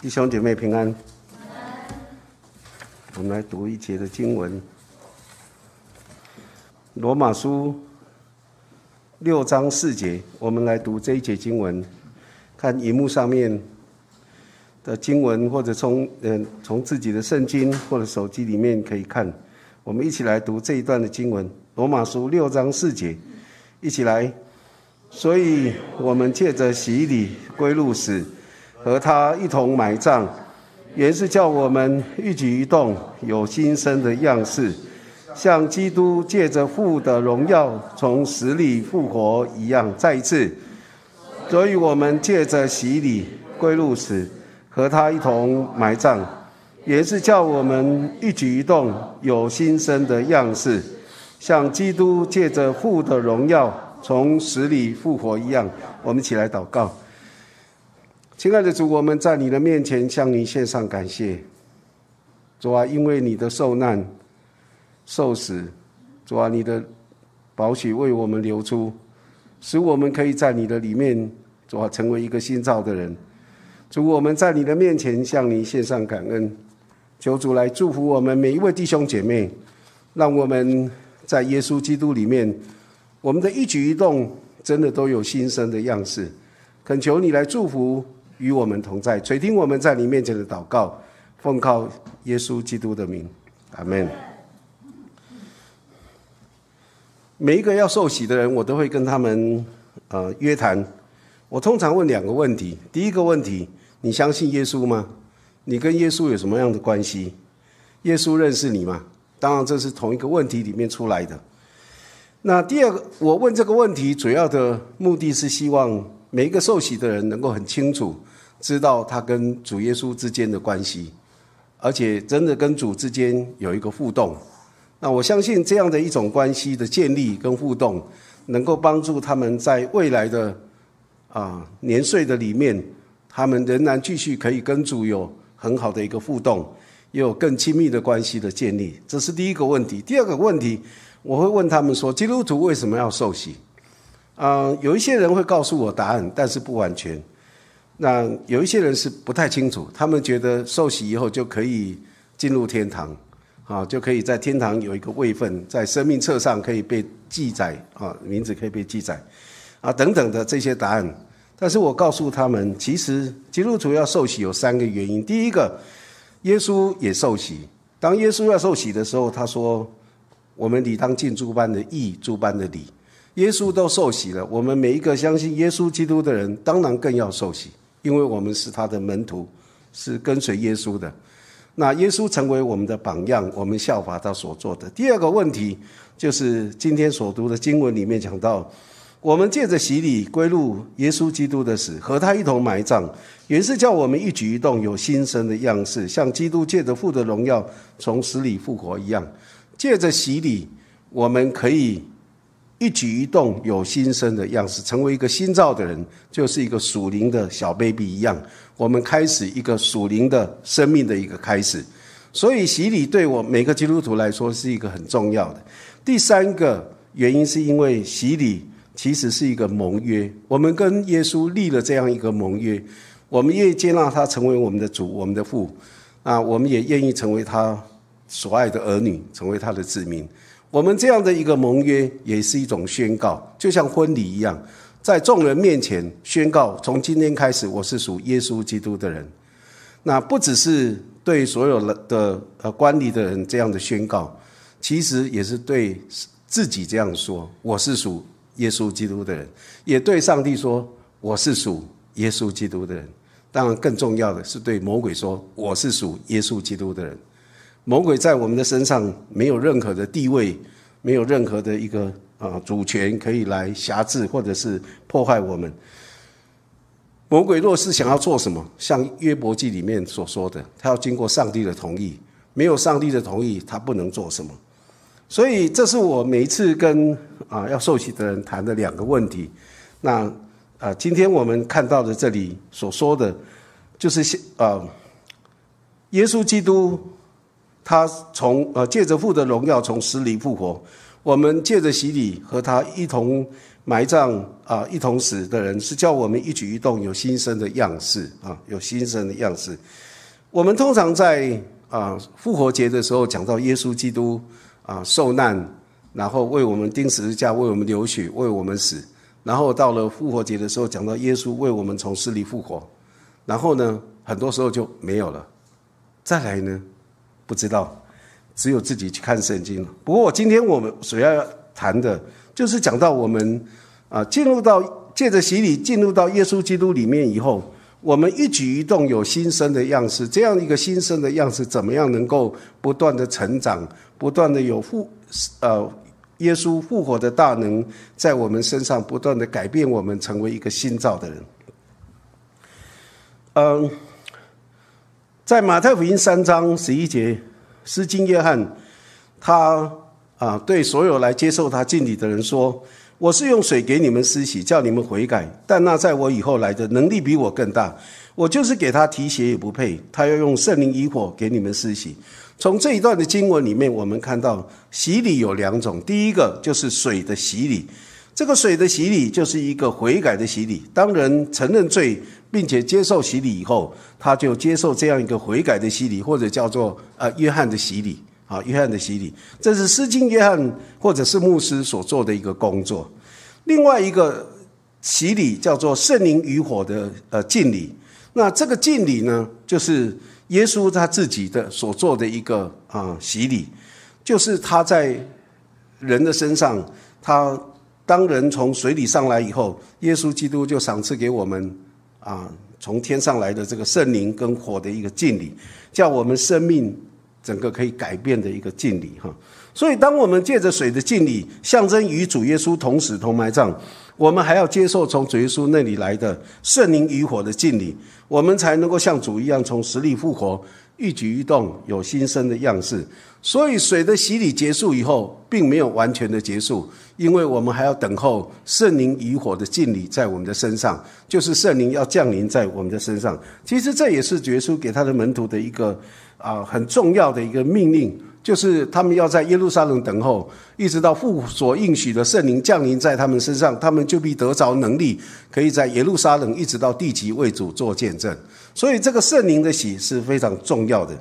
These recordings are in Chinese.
弟兄姐妹平安。我们来读一节的经文，《罗马书》六章四节。我们来读这一节经文，看荧幕上面的经文，或者从嗯从自己的圣经或者手机里面可以看。我们一起来读这一段的经文，《罗马书》六章四节，一起来。所以我们借着洗礼归入死，和他一同埋葬。原是叫我们一举一动有新生的样式，像基督借着父的荣耀从死里复活一样。再一次，所以我们借着洗礼归入死，和他一同埋葬，也是叫我们一举一动有新生的样式，像基督借着父的荣耀从死里复活一样。我们起来祷告。亲爱的主，我们在你的面前向你献上感谢。主啊，因为你的受难、受死，主啊，你的宝血为我们流出，使我们可以在你的里面，主啊，成为一个新造的人。主，我们在你的面前向你献上感恩，求主来祝福我们每一位弟兄姐妹，让我们在耶稣基督里面，我们的一举一动真的都有新生的样式。恳求你来祝福。与我们同在，垂听我们在你面前的祷告，奉靠耶稣基督的名，阿门。每一个要受洗的人，我都会跟他们呃约谈。我通常问两个问题：第一个问题，你相信耶稣吗？你跟耶稣有什么样的关系？耶稣认识你吗？当然，这是同一个问题里面出来的。那第二个，我问这个问题主要的目的是希望每一个受洗的人能够很清楚。知道他跟主耶稣之间的关系，而且真的跟主之间有一个互动。那我相信这样的一种关系的建立跟互动，能够帮助他们在未来的啊年岁的里面，他们仍然继续可以跟主有很好的一个互动，也有更亲密的关系的建立。这是第一个问题。第二个问题，我会问他们说：基督徒为什么要受洗？啊，有一些人会告诉我答案，但是不完全。那有一些人是不太清楚，他们觉得受洗以后就可以进入天堂，啊，就可以在天堂有一个位分，在生命册上可以被记载，啊，名字可以被记载，啊，等等的这些答案。但是我告诉他们，其实基督徒要受洗有三个原因。第一个，耶稣也受洗。当耶稣要受洗的时候，他说：“我们理当尽诸般的义，诸般的礼。”耶稣都受洗了，我们每一个相信耶稣基督的人，当然更要受洗。因为我们是他的门徒，是跟随耶稣的，那耶稣成为我们的榜样，我们效法他所做的。第二个问题就是今天所读的经文里面讲到，我们借着洗礼归入耶稣基督的死，和他一同埋葬，原是叫我们一举一动有新生的样式，像基督借着父的荣耀从死里复活一样。借着洗礼，我们可以。一举一动有新生的样式，成为一个新造的人，就是一个属灵的小 baby 一样。我们开始一个属灵的生命的一个开始，所以洗礼对我每个基督徒来说是一个很重要的。第三个原因是因为洗礼其实是一个盟约，我们跟耶稣立了这样一个盟约，我们愿意接纳他成为我们的主、我们的父，啊，我们也愿意成为他所爱的儿女，成为他的子民。我们这样的一个盟约也是一种宣告，就像婚礼一样，在众人面前宣告：从今天开始，我是属耶稣基督的人。那不只是对所有的呃观礼的人这样的宣告，其实也是对自己这样说：我是属耶稣基督的人，也对上帝说：我是属耶稣基督的人。当然，更重要的是对魔鬼说：我是属耶稣基督的人。魔鬼在我们的身上没有任何的地位，没有任何的一个啊主权可以来辖制或者是破坏我们。魔鬼若是想要做什么，像约伯记里面所说的，他要经过上帝的同意，没有上帝的同意，他不能做什么。所以，这是我每一次跟啊要受洗的人谈的两个问题。那啊，今天我们看到的这里所说的，就是啊，耶稣基督。他从呃借着父的荣耀从死里复活，我们借着洗礼和他一同埋葬啊，一同死的人，是叫我们一举一动有新生的样式啊，有新生的样式。我们通常在啊复活节的时候讲到耶稣基督啊受难，然后为我们钉十字架，为我们流血，为我们死。然后到了复活节的时候，讲到耶稣为我们从死里复活。然后呢，很多时候就没有了。再来呢，不知道，只有自己去看圣经。不过我今天我们所要谈的，就是讲到我们啊，进入到借着洗礼进入到耶稣基督里面以后，我们一举一动有新生的样式。这样一个新生的样式，怎么样能够不断的成长，不断的有复呃。耶稣复活的大能在我们身上不断的改变我们，成为一个新造的人。嗯，在马太福音三章十一节，施经约翰他啊对所有来接受他敬礼的人说：“我是用水给你们施洗，叫你们悔改。但那在我以后来的能力比我更大，我就是给他提鞋也不配。他要用圣灵以火给你们施洗。”从这一段的经文里面，我们看到洗礼有两种。第一个就是水的洗礼，这个水的洗礼就是一个悔改的洗礼。当人承认罪并且接受洗礼以后，他就接受这样一个悔改的洗礼，或者叫做呃约翰的洗礼啊，约翰的洗礼，这是施经约翰或者是牧师所做的一个工作。另外一个洗礼叫做圣灵与火的呃敬礼，那这个敬礼呢，就是。耶稣他自己的所做的一个啊洗礼，就是他在人的身上，他当人从水里上来以后，耶稣基督就赏赐给我们啊从天上来的这个圣灵跟火的一个敬礼，叫我们生命整个可以改变的一个敬礼哈。所以，当我们借着水的敬礼，象征与主耶稣同死同埋葬。我们还要接受从主耶稣那里来的圣灵与火的敬礼，我们才能够像主一样从死里复活，一举一动有新生的样式。所以水的洗礼结束以后，并没有完全的结束，因为我们还要等候圣灵与火的敬礼在我们的身上，就是圣灵要降临在我们的身上。其实这也是耶稣给他的门徒的一个啊很重要的一个命令。就是他们要在耶路撒冷等候，一直到父所应许的圣灵降临在他们身上，他们就必得着能力，可以在耶路撒冷一直到地极为主做见证。所以这个圣灵的喜是非常重要的。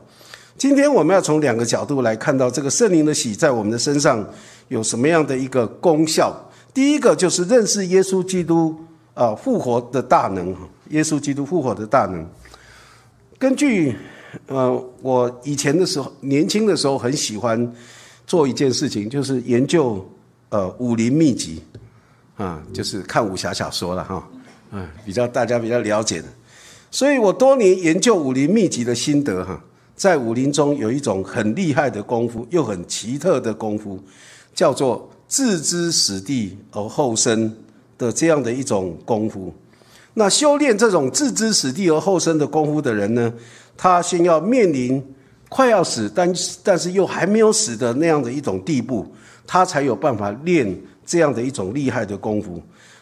今天我们要从两个角度来看到这个圣灵的喜在我们的身上有什么样的一个功效。第一个就是认识耶稣基督啊复活的大能，耶稣基督复活的大能。根据。呃，我以前的时候，年轻的时候很喜欢做一件事情，就是研究呃武林秘籍啊，就是看武侠小说了哈，嗯，比较大家比较了解的。所以我多年研究武林秘籍的心得哈，在武林中有一种很厉害的功夫，又很奇特的功夫，叫做置之死地而后生的这样的一种功夫。那修炼这种置之死地而后生的功夫的人呢？他先要面临快要死，但但是又还没有死的那样的一种地步，他才有办法练这样的一种厉害的功夫。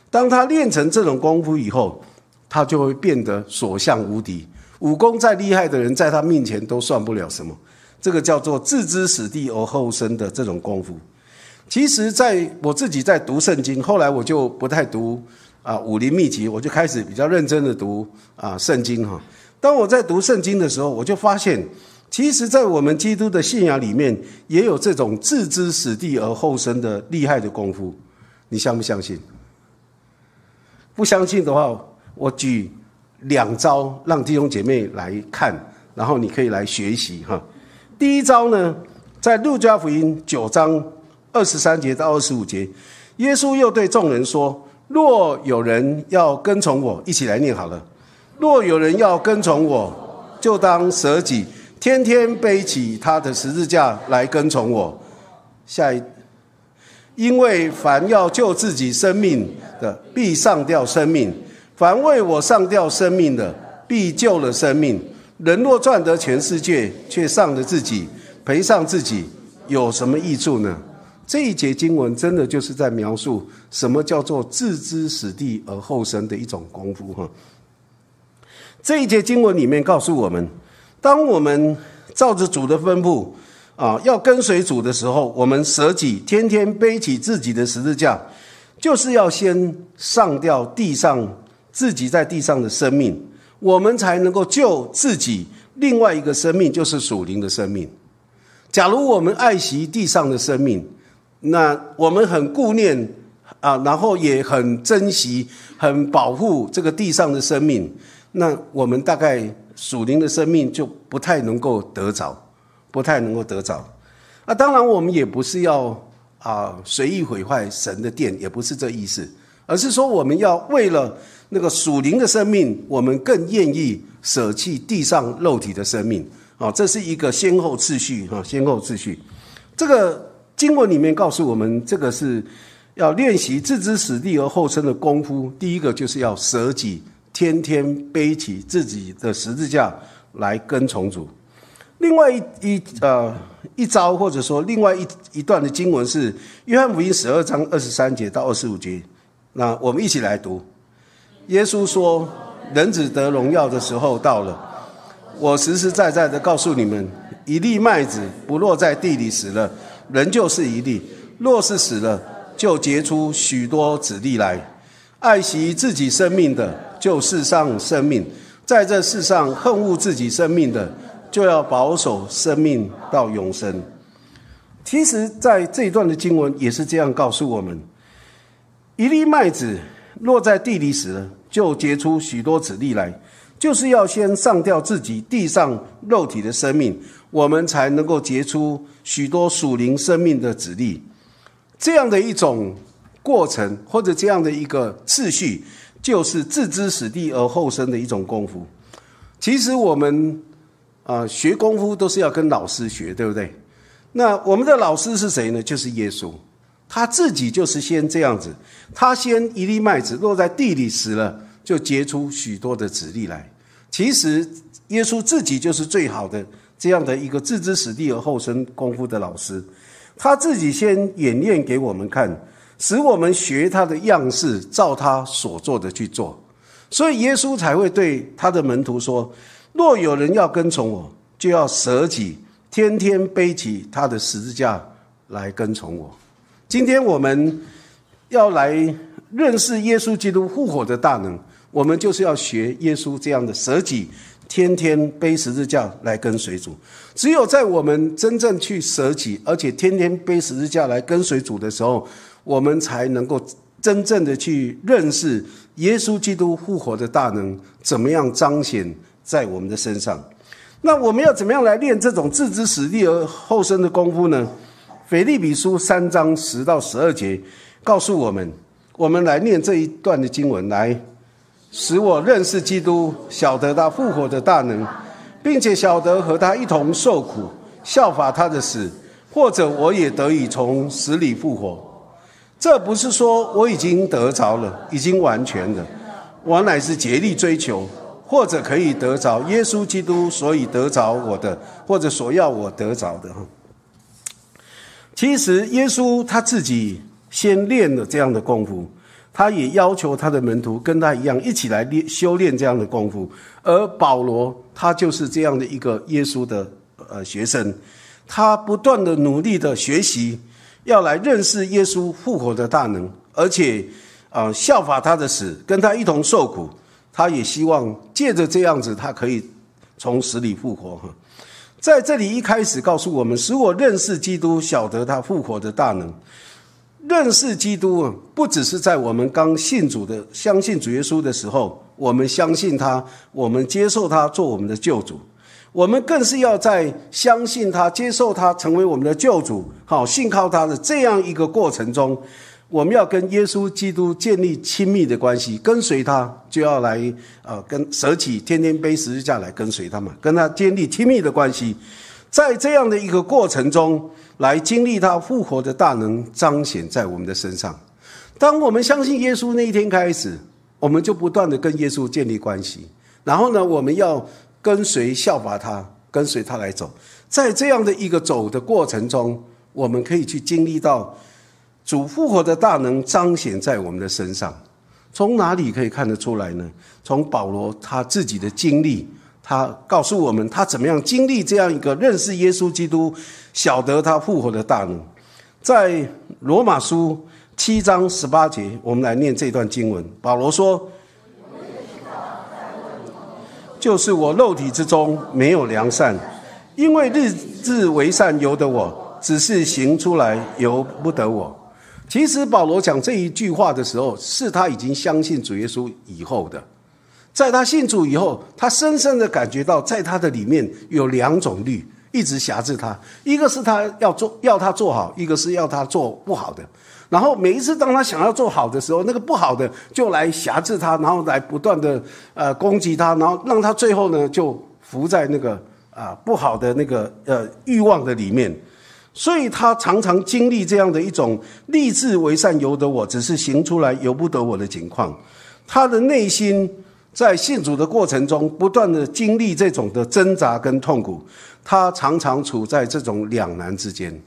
当他练成这种功夫以后，他就会变得所向无敌。武功再厉害的人，在他面前都算不了什么。这个叫做置之死地而后生的这种功夫。其实，在我自己在读圣经，后来我就不太读啊武林秘籍，我就开始比较认真的读啊圣经哈。当我在读圣经的时候，我就发现，其实，在我们基督的信仰里面，也有这种置之死地而后生的厉害的功夫。你相不相信？不相信的话，我举两招让弟兄姐妹来看，然后你可以来学习哈。第一招呢，在路加福音九章二十三节到二十五节，耶稣又对众人说：“若有人要跟从我，一起来念好了。”若有人要跟从我，就当舍己，天天背起他的十字架来跟从我。下一，因为凡要救自己生命的，必上吊生命；凡为我上吊生命的，必救了生命。人若赚得全世界，却丧了自己，赔上自己，有什么益处呢？这一节经文真的就是在描述什么叫做置之死地而后生的一种功夫哈。这一节经文里面告诉我们，当我们照着主的吩咐啊，要跟随主的时候，我们舍己，天天背起自己的十字架，就是要先上掉地上自己在地上的生命，我们才能够救自己另外一个生命，就是属灵的生命。假如我们爱惜地上的生命，那我们很顾念啊，然后也很珍惜、很保护这个地上的生命，那我们大概属灵的生命就不太能够得着，不太能够得着。啊，当然我们也不是要啊随意毁坏神的殿，也不是这意思，而是说我们要为了那个属灵的生命，我们更愿意舍弃地上肉体的生命。啊，这是一个先后次序哈，先后次序。这个经文里面告诉我们，这个是要练习置之死地而后生的功夫。第一个就是要舍己，天天背起自己的十字架来跟从主。另外一一呃一招，或者说另外一一段的经文是约翰福音十二章二十三节到二十五节。那我们一起来读。耶稣说：“人子得荣耀的时候到了。”我实实在在的告诉你们，一粒麦子不落在地里死了，人就是一粒；若是死了，就结出许多子粒来。爱惜自己生命的，就世上生命；在这世上恨恶自己生命的，就要保守生命到永生。其实，在这一段的经文也是这样告诉我们：一粒麦子落在地里死了，就结出许多子粒来。就是要先上掉自己地上肉体的生命，我们才能够结出许多属灵生命的子粒。这样的一种过程，或者这样的一个次序，就是置之死地而后生的一种功夫。其实我们啊学功夫都是要跟老师学，对不对？那我们的老师是谁呢？就是耶稣，他自己就是先这样子，他先一粒麦子落在地里死了。就结出许多的子粒来。其实耶稣自己就是最好的这样的一个置之死地而后生功夫的老师，他自己先演练给我们看，使我们学他的样式，照他所做的去做。所以耶稣才会对他的门徒说：“若有人要跟从我，就要舍己，天天背起他的十字架来跟从我。”今天我们要来认识耶稣基督复活的大能。我们就是要学耶稣这样的舍己，天天背十字架来跟随主。只有在我们真正去舍己，而且天天背十字架来跟随主的时候，我们才能够真正的去认识耶稣基督复活的大能，怎么样彰显在我们的身上。那我们要怎么样来练这种置之死地而后生的功夫呢？腓利比书三章十到十二节告诉我们，我们来念这一段的经文来。使我认识基督，晓得他复活的大能，并且晓得和他一同受苦，效法他的死，或者我也得以从死里复活。这不是说我已经得着了，已经完全了，我乃是竭力追求，或者可以得着耶稣基督，所以得着我的，或者所要我得着的。其实耶稣他自己先练了这样的功夫。他也要求他的门徒跟他一样一起来练修炼这样的功夫，而保罗他就是这样的一个耶稣的呃学生，他不断的努力的学习，要来认识耶稣复活的大能，而且啊效法他的死，跟他一同受苦，他也希望借着这样子，他可以从死里复活哈。在这里一开始告诉我们，使我认识基督，晓得他复活的大能。认识基督啊，不只是在我们刚信主的、相信主耶稣的时候，我们相信他，我们接受他做我们的救主，我们更是要在相信他、接受他成为我们的救主，好信靠他的这样一个过程中，我们要跟耶稣基督建立亲密的关系，跟随他就要来啊，跟舍己天天背十字架来跟随他嘛，跟他建立亲密的关系，在这样的一个过程中。来经历他复活的大能彰显在我们的身上。当我们相信耶稣那一天开始，我们就不断的跟耶稣建立关系。然后呢，我们要跟随效法他，跟随他来走。在这样的一个走的过程中，我们可以去经历到主复活的大能彰显在我们的身上。从哪里可以看得出来呢？从保罗他自己的经历。他告诉我们，他怎么样经历这样一个认识耶稣基督、晓得他复活的大能。在罗马书七章十八节，我们来念这段经文。保罗说：“就是我肉体之中没有良善，因为日日为善由得我，只是行出来由不得我。”其实保罗讲这一句话的时候，是他已经相信主耶稣以后的。在他信主以后，他深深的感觉到，在他的里面有两种律一直辖制他：一个是他要做要他做好，一个是要他做不好的。然后每一次当他想要做好的时候，那个不好的就来辖制他，然后来不断的呃攻击他，然后让他最后呢就伏在那个啊不好的那个呃欲望的里面。所以他常常经历这样的一种立志为善由得我，只是行出来由不得我的情况。他的内心在信主的过程中，不断的经历这种的挣扎跟痛苦。他常常处在这种两难之间。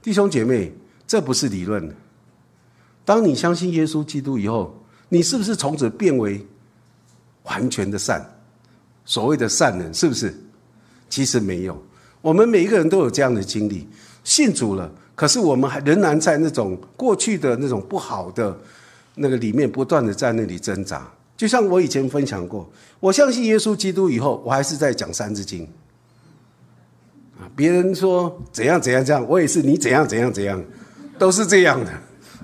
弟兄姐妹，这不是理论。当你相信耶稣基督以后，你是不是从此变为完全的善？所谓的善人，是不是？其实没有。我们每一个人都有这样的经历，信主了，可是我们还仍然在那种过去的那种不好的那个里面，不断的在那里挣扎。就像我以前分享过，我相信耶稣基督以后，我还是在讲三字经。啊，别人说怎样怎样这样，我也是你怎样怎样怎样，都是这样的，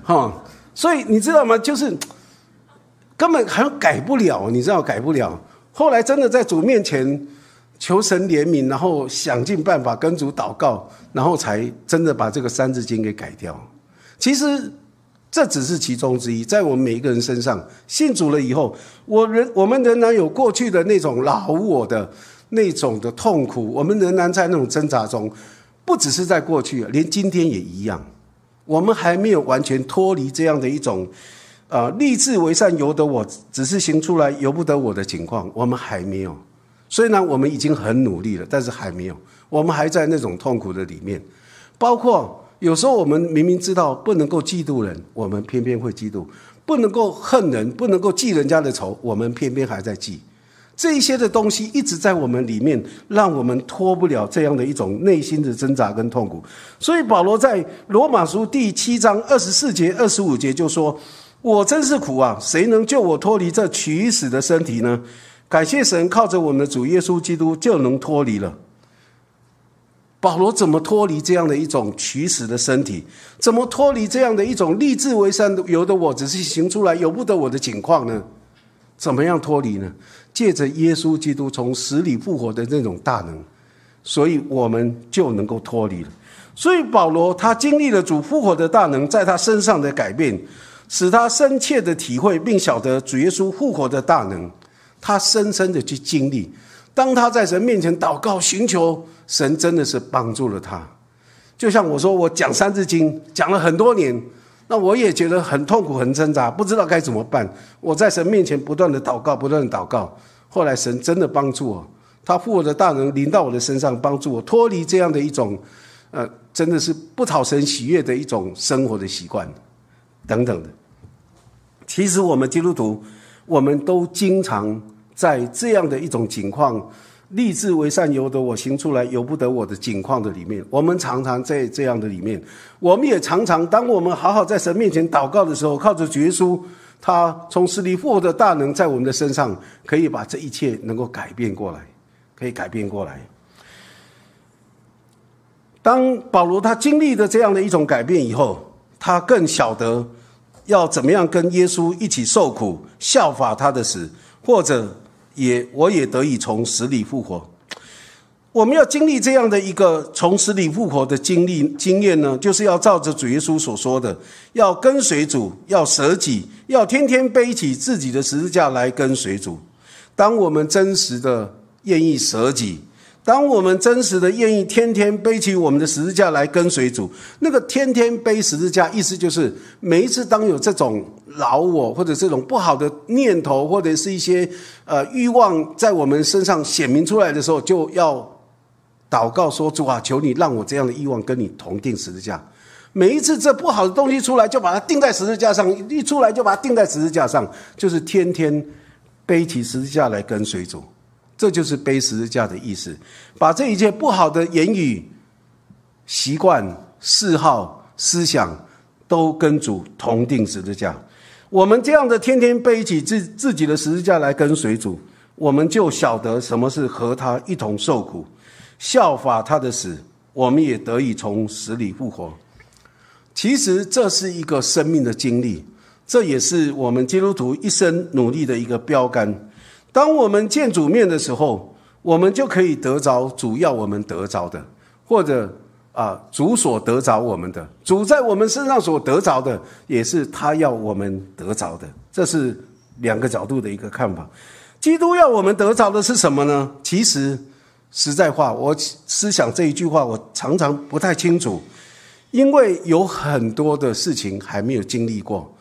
哈。所以你知道吗？就是根本还改不了，你知道改不了。后来真的在主面前。求神怜悯，然后想尽办法跟主祷告，然后才真的把这个三字经给改掉。其实这只是其中之一，在我们每一个人身上信主了以后，我仍我们仍然有过去的那种老我的那种的痛苦，我们仍然在那种挣扎中。不只是在过去，连今天也一样，我们还没有完全脱离这样的一种啊立志为善由得我，只是行出来由不得我的情况，我们还没有。虽然我们已经很努力了，但是还没有，我们还在那种痛苦的里面。包括有时候我们明明知道不能够嫉妒人，我们偏偏会嫉妒；不能够恨人，不能够记人家的仇，我们偏偏还在记。这一些的东西一直在我们里面，让我们脱不了这样的一种内心的挣扎跟痛苦。所以保罗在罗马书第七章二十四节、二十五节就说：“我真是苦啊！谁能救我脱离这取死的身体呢？”感谢神，靠着我们的主耶稣基督就能脱离了。保罗怎么脱离这样的一种取死的身体？怎么脱离这样的一种立志为善由得我，只是行出来由不得我的境况呢？怎么样脱离呢？借着耶稣基督从死里复活的那种大能，所以我们就能够脱离了。所以保罗他经历了主复活的大能在他身上的改变，使他深切的体会并晓得主耶稣复活的大能。他深深的去经历，当他在神面前祷告寻求神，真的是帮助了他。就像我说，我讲三字经讲了很多年，那我也觉得很痛苦、很挣扎，不知道该怎么办。我在神面前不断的祷告，不断的祷告。后来神真的帮助我，他复活的大能临到我的身上，帮助我脱离这样的一种，呃，真的是不讨神喜悦的一种生活的习惯，等等的。其实我们基督徒，我们都经常。在这样的一种境况，立志为善由得我，行出来由不得我的境况的里面，我们常常在这样的里面，我们也常常，当我们好好在神面前祷告的时候，靠着绝书，他从死里复活的大能在我们的身上，可以把这一切能够改变过来，可以改变过来。当保罗他经历的这样的一种改变以后，他更晓得要怎么样跟耶稣一起受苦，效法他的死，或者。也，我也得以从死里复活。我们要经历这样的一个从死里复活的经历经验呢，就是要照着主耶稣所说的，要跟随主，要舍己，要天天背起自己的十字架来跟随主。当我们真实的愿意舍己。当我们真实的愿意天天背起我们的十字架来跟随主，那个天天背十字架，意思就是每一次当有这种老我或者这种不好的念头或者是一些呃欲望在我们身上显明出来的时候，就要祷告说：“主啊，求你让我这样的欲望跟你同定十字架。”每一次这不好的东西出来，就把它钉在十字架上；一出来就把它钉在十字架上，就是天天背起十字架来跟随主。这就是背十字架的意思，把这一切不好的言语、习惯、嗜好、思想，都跟主同定十字架。我们这样的天天背起自自己的十字架来跟随主，我们就晓得什么是和他一同受苦，效法他的死，我们也得以从死里复活。其实这是一个生命的经历，这也是我们基督徒一生努力的一个标杆。当我们见主面的时候，我们就可以得着主要我们得着的，或者啊主所得着我们的，主在我们身上所得着的，也是他要我们得着的。这是两个角度的一个看法。基督要我们得着的是什么呢？其实实在话，我思想这一句话，我常常不太清楚。因为有很多的事情还没有经历过，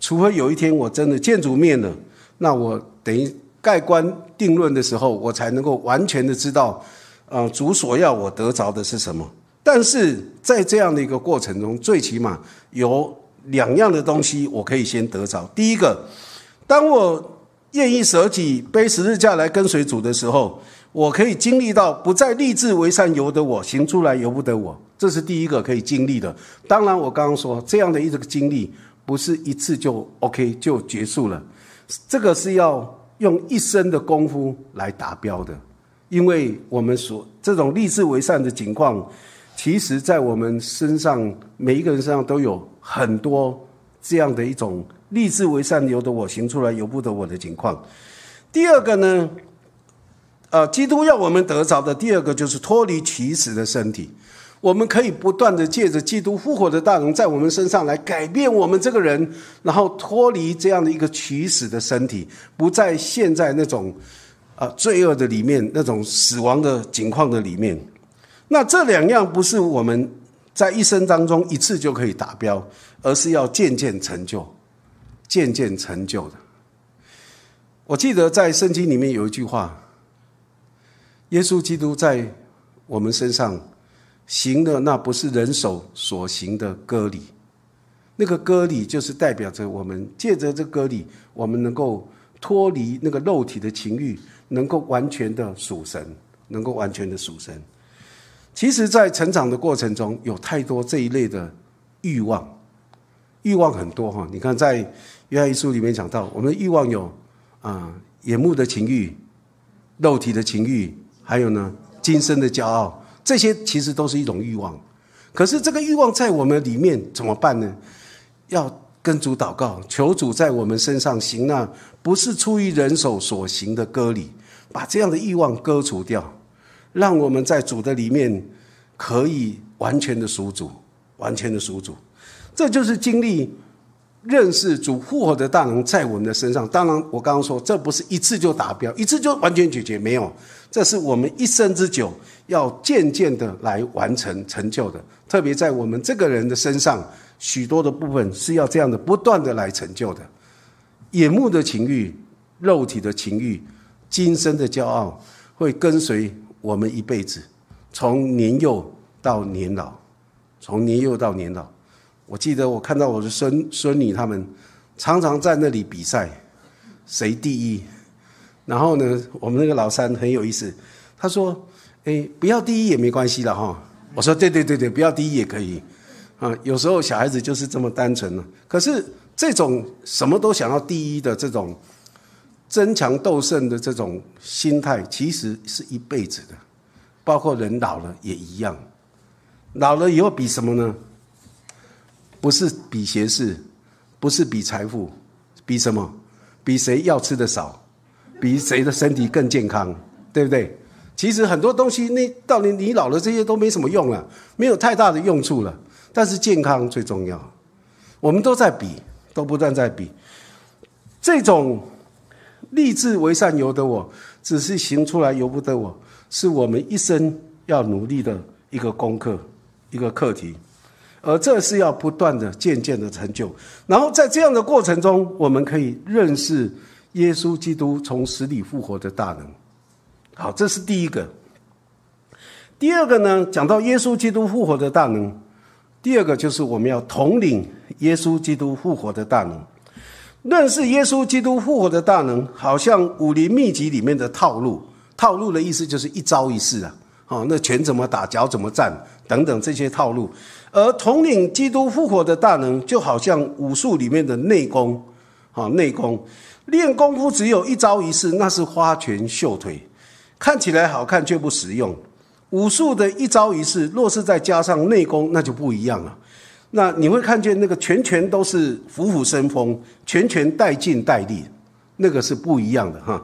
除非有一天我真的见主面了，那我等于盖棺定论的时候，我才能够完全的知道，呃，主所要我得着的是什么。但是在这样的一个过程中，最起码有两样的东西我可以先得着。第一个，当我愿意舍己背十字架来跟随主的时候。我可以经历到不再立志为善由得我行出来由不得我，这是第一个可以经历的。当然，我刚刚说这样的一个经历不是一次就 OK 就结束了，这个是要用一生的功夫来达标的。因为我们所这种立志为善的情况，其实在我们身上每一个人身上都有很多这样的一种立志为善由得我行出来由不得我的情况。第二个呢？呃，基督要我们得着的第二个就是脱离起死的身体，我们可以不断的借着基督复活的大能在我们身上来改变我们这个人，然后脱离这样的一个取死的身体，不再陷在那种啊罪恶的里面，那种死亡的境况的里面。那这两样不是我们在一生当中一次就可以达标，而是要渐渐成就，渐渐成就的。我记得在圣经里面有一句话。耶稣基督在我们身上行的那不是人手所行的割礼，那个割礼就是代表着我们借着这割礼，我们能够脱离那个肉体的情欲，能够完全的属神，能够完全的属神。其实，在成长的过程中，有太多这一类的欲望，欲望很多哈。你看，在约翰一书里面讲到，我们的欲望有啊，眼目的情欲，肉体的情欲。还有呢，今生的骄傲，这些其实都是一种欲望。可是这个欲望在我们里面怎么办呢？要跟主祷告，求主在我们身上行那不是出于人手所行的割礼，把这样的欲望割除掉，让我们在主的里面可以完全的属主，完全的属主。这就是经历。认识主复活的大能在我们的身上，当然我刚刚说这不是一次就达标，一次就完全解决，没有，这是我们一生之久要渐渐的来完成成就的。特别在我们这个人的身上，许多的部分是要这样的不断的来成就的。眼目的情欲、肉体的情欲、今生的骄傲，会跟随我们一辈子，从年幼到年老，从年幼到年老。我记得我看到我的孙孙女他们常常在那里比赛，谁第一？然后呢，我们那个老三很有意思，他说：“哎，不要第一也没关系的哈。”我说：“对对对对，不要第一也可以。”啊，有时候小孩子就是这么单纯呢。可是这种什么都想要第一的这种争强斗胜的这种心态，其实是一辈子的，包括人老了也一样。老了以后比什么呢？不是比学识，不是比财富，比什么？比谁要吃的少，比谁的身体更健康，对不对？其实很多东西，那到你你老了，这些都没什么用了，没有太大的用处了。但是健康最重要，我们都在比，都不断在比。这种立志为善由得我，只是行出来由不得我，是我们一生要努力的一个功课，一个课题。而这是要不断的、渐渐的成就，然后在这样的过程中，我们可以认识耶稣基督从死里复活的大能。好，这是第一个。第二个呢，讲到耶稣基督复活的大能，第二个就是我们要统领耶稣基督复活的大能。认识耶稣基督复活的大能，好像武林秘籍里面的套路。套路的意思就是一招一式啊，好，那拳怎么打，脚怎么站，等等这些套路。而统领基督复活的大能，就好像武术里面的内功，好内功练功夫只有一招一式，那是花拳绣腿，看起来好看却不实用。武术的一招一式，若是再加上内功，那就不一样了。那你会看见那个拳拳都是虎虎生风，拳拳带劲带力，那个是不一样的哈。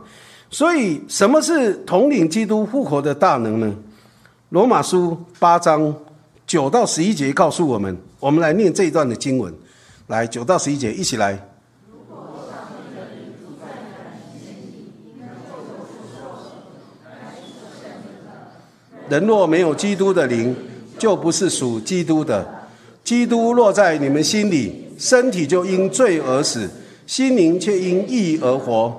所以，什么是统领基督复活的大能呢？罗马书八章九到十一节告诉我们，我们来念这一段的经文。来，九到十一节，一起来。人若没有基督的灵，就不是属基督的。基督落在你们心里，身体就因罪而死，心灵却因义而活。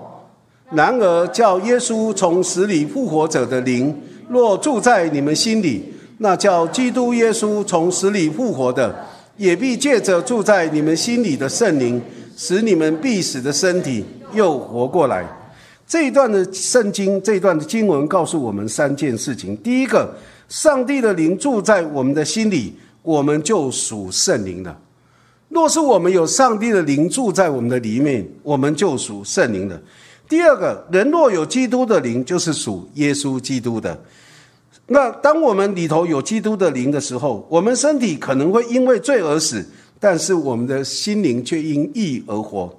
然而，叫耶稣从死里复活者的灵，若住在你们心里，那叫基督耶稣从死里复活的，也必借着住在你们心里的圣灵，使你们必死的身体又活过来。这一段的圣经，这一段的经文告诉我们三件事情：第一个，上帝的灵住在我们的心里，我们就属圣灵了；若是我们有上帝的灵住在我们的里面，我们就属圣灵了。第二个人若有基督的灵，就是属耶稣基督的。那当我们里头有基督的灵的时候，我们身体可能会因为罪而死，但是我们的心灵却因义而活。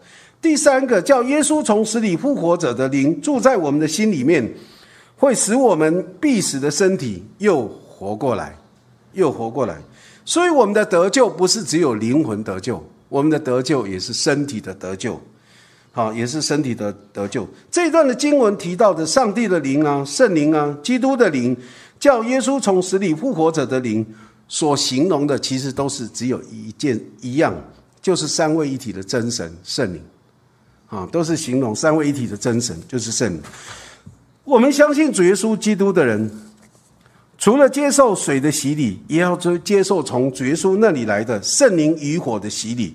第三个叫耶稣从死里复活者的灵住在我们的心里面，会使我们必死的身体又活过来，又活过来。所以我们的得救不是只有灵魂得救，我们的得救也是身体的得救。好，也是身体的得救。这一段的经文提到的上帝的灵啊、圣灵啊、基督的灵，叫耶稣从死里复活者的灵，所形容的其实都是只有一件一样，就是三位一体的真神圣灵。啊，都是形容三位一体的真神，就是圣灵。我们相信主耶稣基督的人，除了接受水的洗礼，也要接接受从主耶稣那里来的圣灵与火的洗礼。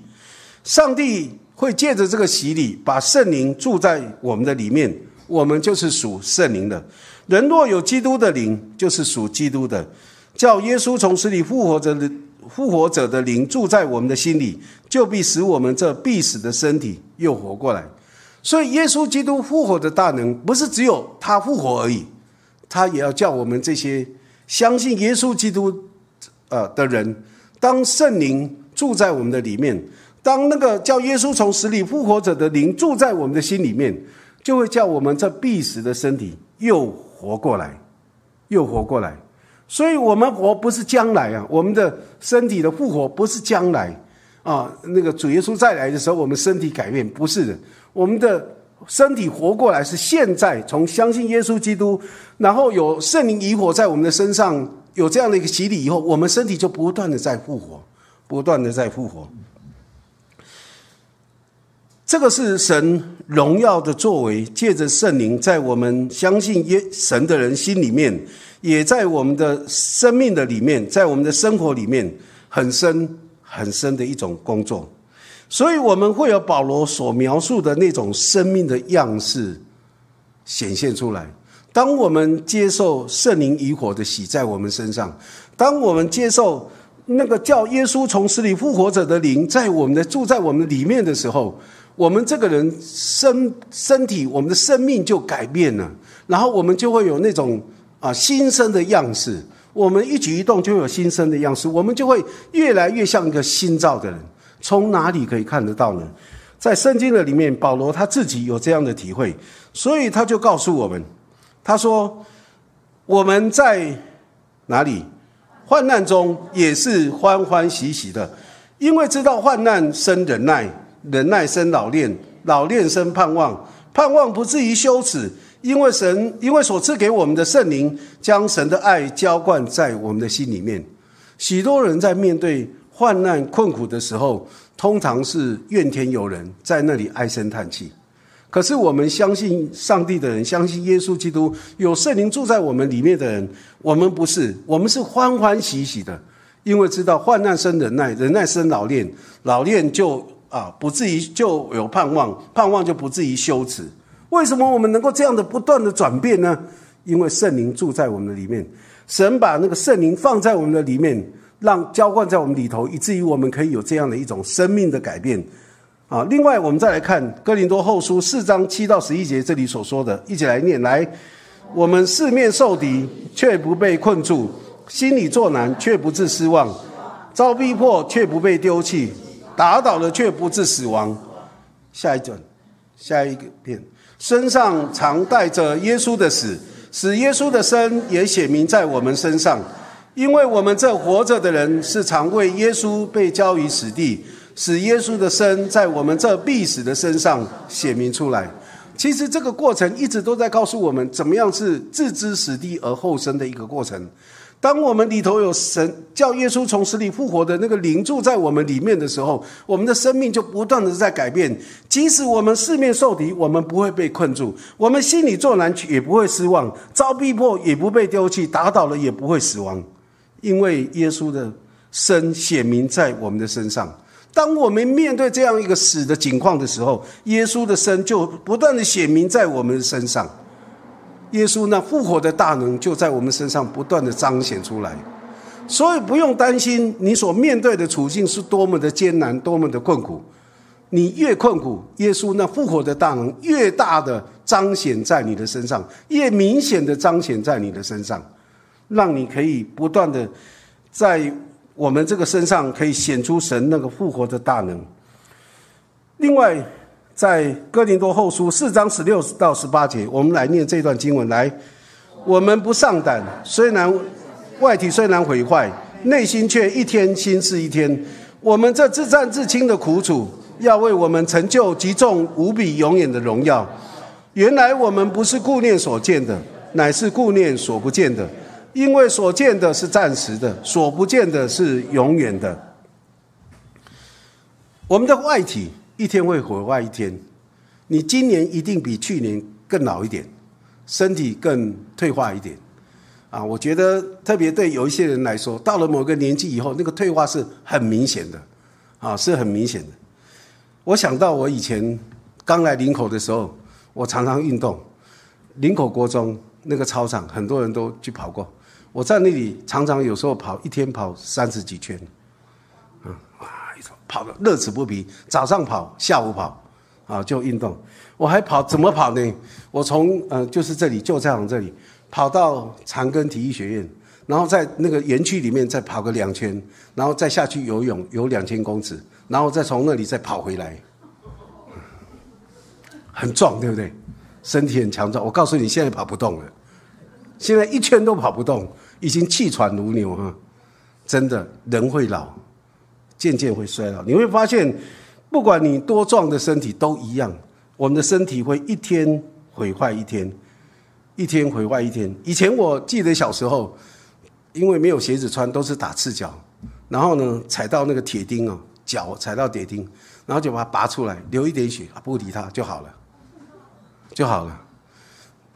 上帝。会借着这个洗礼，把圣灵住在我们的里面，我们就是属圣灵的。人若有基督的灵，就是属基督的。叫耶稣从死里复活着的复活者的灵住在我们的心里，就必使我们这必死的身体又活过来。所以，耶稣基督复活的大能，不是只有他复活而已，他也要叫我们这些相信耶稣基督呃的人，当圣灵住在我们的里面。当那个叫耶稣从死里复活者的灵住在我们的心里面，就会叫我们这必死的身体又活过来，又活过来。所以，我们活不是将来啊，我们的身体的复活不是将来啊。那个主耶稣再来的时候，我们身体改变不是的，我们的身体活过来是现在。从相信耶稣基督，然后有圣灵以火在我们的身上有这样的一个洗礼以后，我们身体就不断的在复活，不断的在复活。这个是神荣耀的作为，借着圣灵在我们相信耶神的人心里面，也在我们的生命的里面，在我们的生活里面很深很深的一种工作，所以我们会有保罗所描述的那种生命的样式显现出来。当我们接受圣灵以火的洗在我们身上，当我们接受那个叫耶稣从死里复活者的灵在我们的住在我们里面的时候。我们这个人身身体，我们的生命就改变了，然后我们就会有那种啊新生的样式。我们一举一动就有新生的样式，我们就会越来越像一个新造的人。从哪里可以看得到呢？在圣经的里面，保罗他自己有这样的体会，所以他就告诉我们，他说我们在哪里患难中也是欢欢喜喜的，因为知道患难生忍耐。忍耐生老练，老练生盼望，盼望不至于羞耻，因为神因为所赐给我们的圣灵，将神的爱浇灌在我们的心里面。许多人在面对患难困苦的时候，通常是怨天尤人，在那里唉声叹气。可是我们相信上帝的人，相信耶稣基督有圣灵住在我们里面的人，我们不是，我们是欢欢喜喜的，因为知道患难生忍耐，忍耐生老练，老练就。啊，不至于就有盼望，盼望就不至于羞耻。为什么我们能够这样的不断的转变呢？因为圣灵住在我们的里面，神把那个圣灵放在我们的里面，让浇灌在我们里头，以至于我们可以有这样的一种生命的改变。啊，另外我们再来看哥林多后书四章七到十一节，这里所说的，一起来念来。我们四面受敌，却不被困住；心里作难，却不致失望；遭逼迫，却不被丢弃；打倒了，却不致死亡。下一段，下一个片，身上常带着耶稣的死，使耶稣的生也显明在我们身上。因为我们这活着的人，是常为耶稣被交于死地，使耶稣的生在我们这必死的身上显明出来。其实这个过程一直都在告诉我们，怎么样是置之死地而后生的一个过程。当我们里头有神叫耶稣从死里复活的那个灵住在我们里面的时候，我们的生命就不断的在改变。即使我们四面受敌，我们不会被困住；我们心里作难，也不会失望；遭逼迫，也不被丢弃；打倒了，也不会死亡，因为耶稣的生显明在我们的身上。当我们面对这样一个死的境况的时候，耶稣的生就不断的显明在我们的身上。耶稣那复活的大能就在我们身上不断的彰显出来，所以不用担心你所面对的处境是多么的艰难、多么的困苦。你越困苦，耶稣那复活的大能越大的彰显在你的身上，越明显的彰显在你的身上，让你可以不断的在。我们这个身上可以显出神那个复活的大能。另外，在哥林多后书四章十六到十八节，我们来念这段经文。来，我们不上胆，虽然外体虽然毁坏，内心却一天新似一天。我们这自战自清的苦楚，要为我们成就极重无比永远的荣耀。原来我们不是顾念所见的，乃是顾念所不见的。因为所见的是暂时的，所不见的是永远的。我们的外体一天会毁坏一天，你今年一定比去年更老一点，身体更退化一点。啊，我觉得特别对有一些人来说，到了某个年纪以后，那个退化是很明显的，啊，是很明显的。我想到我以前刚来林口的时候，我常常运动，林口国中那个操场，很多人都去跑过。我在那里常常有时候跑一天跑三十几圈，嗯，哇，跑的乐此不疲。早上跑，下午跑，啊，就运动。我还跑怎么跑呢？我从呃就是这里就在我这里跑到长庚体育学院，然后在那个园区里面再跑个两圈，然后再下去游泳游两千公尺，然后再从那里再跑回来，很壮，对不对？身体很强壮。我告诉你，现在跑不动了。现在一圈都跑不动，已经气喘如牛哈！真的，人会老，渐渐会衰老。你会发现，不管你多壮的身体都一样，我们的身体会一天毁坏一天，一天毁坏一天。以前我记得小时候，因为没有鞋子穿，都是打赤脚，然后呢，踩到那个铁钉哦，脚踩到铁钉，然后就把它拔出来，流一点血，不理它就好了，就好了。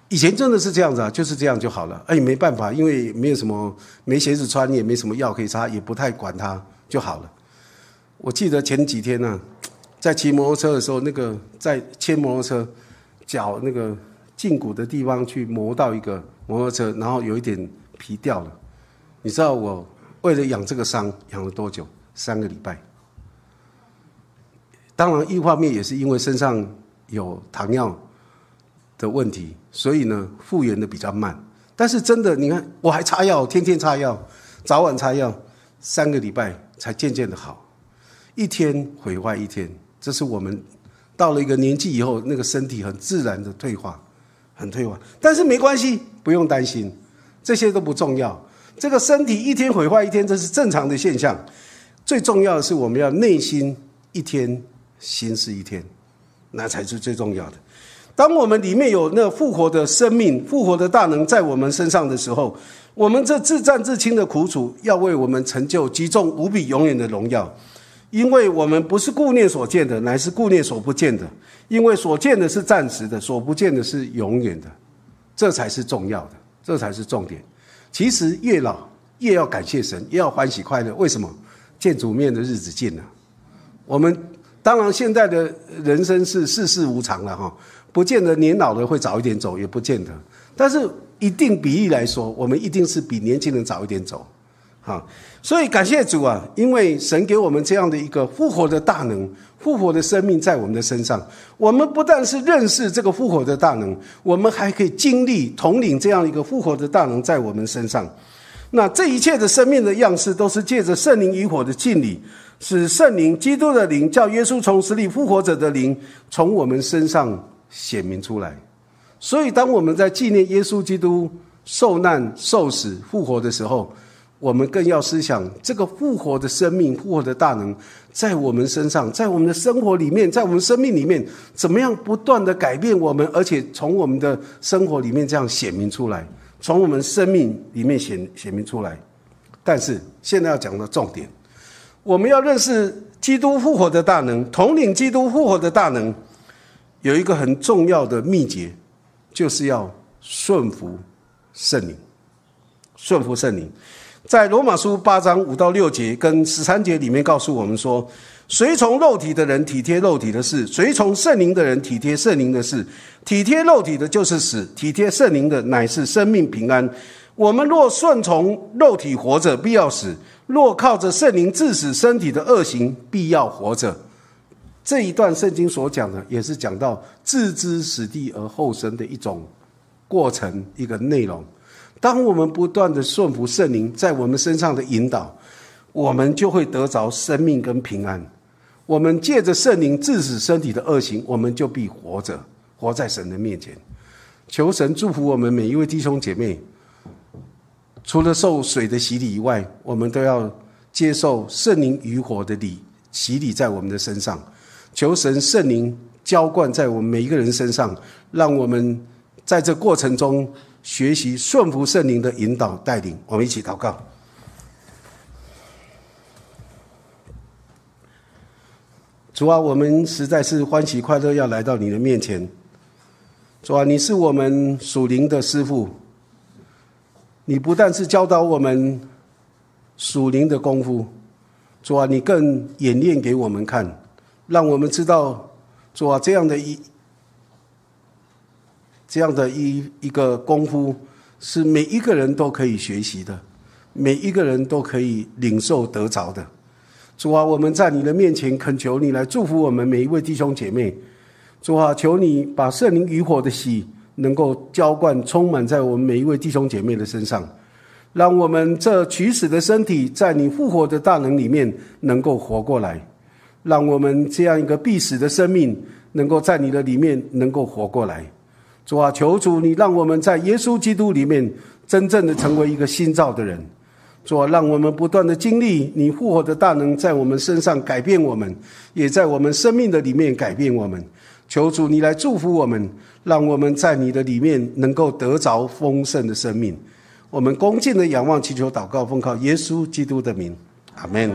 以前真的是这样子啊，就是这样就好了。哎，没办法，因为没有什么没鞋子穿，也没什么药可以擦，也不太管它就好了。我记得前几天呢，在骑摩托车的时候，那个在牵摩托车，脚那个胫骨的地方去磨到一个摩托车，然后有一点皮掉了。你知道我为了养这个伤养了多久？三个礼拜。当然，一方面也是因为身上有糖尿的问题。所以呢，复原的比较慢，但是真的，你看，我还擦药，天天擦药，早晚擦药，三个礼拜才渐渐的好，一天毁坏一天，这是我们到了一个年纪以后，那个身体很自然的退化，很退化。但是没关系，不用担心，这些都不重要。这个身体一天毁坏一天，这是正常的现象。最重要的是，我们要内心一天心是一天，那才是最重要的。当我们里面有那复活的生命、复活的大能在我们身上的时候，我们这自战自清的苦楚，要为我们成就极重无比永远的荣耀。因为我们不是顾念所见的，乃是顾念所不见的。因为所见的是暂时的，所不见的是永远的。这才是重要的，这才是重点。其实越老越要感谢神，越要欢喜快乐。为什么？见主面的日子近了。我们当然现在的人生是世事无常了哈。不见得年老的会早一点走，也不见得。但是一定比例来说，我们一定是比年轻人早一点走。啊，所以感谢主啊，因为神给我们这样的一个复活的大能。复活的生命在我们的身上，我们不但是认识这个复活的大能，我们还可以经历统领这样一个复活的大能在我们身上。那这一切的生命的样式，都是借着圣灵与火的敬礼，使圣灵基督的灵，叫耶稣从死里复活者的灵，从我们身上显明出来。所以，当我们在纪念耶稣基督受难、受死、复活的时候，我们更要思想这个复活的生命、复活的大能，在我们身上，在我们的生活里面，在我们生命里面，怎么样不断的改变我们，而且从我们的生活里面这样显明出来，从我们生命里面显显明出来。但是现在要讲的重点，我们要认识基督复活的大能，统领基督复活的大能，有一个很重要的秘诀，就是要顺服圣灵，顺服圣灵。在罗马书八章五到六节跟十三节里面告诉我们说：随从肉体的人体贴肉体的事，随从圣灵的人体贴圣灵的事。体贴肉体的就是死，体贴圣灵的乃是生命平安。我们若顺从肉体活着，必要死；若靠着圣灵致死身体的恶行，必要活着。这一段圣经所讲的，也是讲到置之死地而后生的一种过程，一个内容。当我们不断的顺服圣灵在我们身上的引导，我们就会得着生命跟平安。我们借着圣灵致死身体的恶行，我们就必活着，活在神的面前。求神祝福我们每一位弟兄姐妹。除了受水的洗礼以外，我们都要接受圣灵与火的礼洗礼在我们的身上。求神圣灵浇灌在我们每一个人身上，让我们在这过程中。学习顺服圣灵的引导带领，我们一起祷告。主啊，我们实在是欢喜快乐，要来到你的面前。主啊，你是我们属灵的师傅，你不但是教导我们属灵的功夫，主啊，你更演练给我们看，让我们知道主啊这样的一。这样的一一个功夫，是每一个人都可以学习的，每一个人都可以领受得着的。主啊，我们在你的面前恳求你来祝福我们每一位弟兄姐妹。主啊，求你把圣灵与火的喜能够浇灌充满在我们每一位弟兄姐妹的身上，让我们这取死的身体在你复活的大能里面能够活过来，让我们这样一个必死的生命能够在你的里面能够活过来。主啊，求主你让我们在耶稣基督里面真正的成为一个新造的人。主啊，让我们不断的经历你复活的大能在我们身上改变我们，也在我们生命的里面改变我们。求主你来祝福我们，让我们在你的里面能够得着丰盛的生命。我们恭敬的仰望，祈求祷告，奉靠耶稣基督的名，阿门。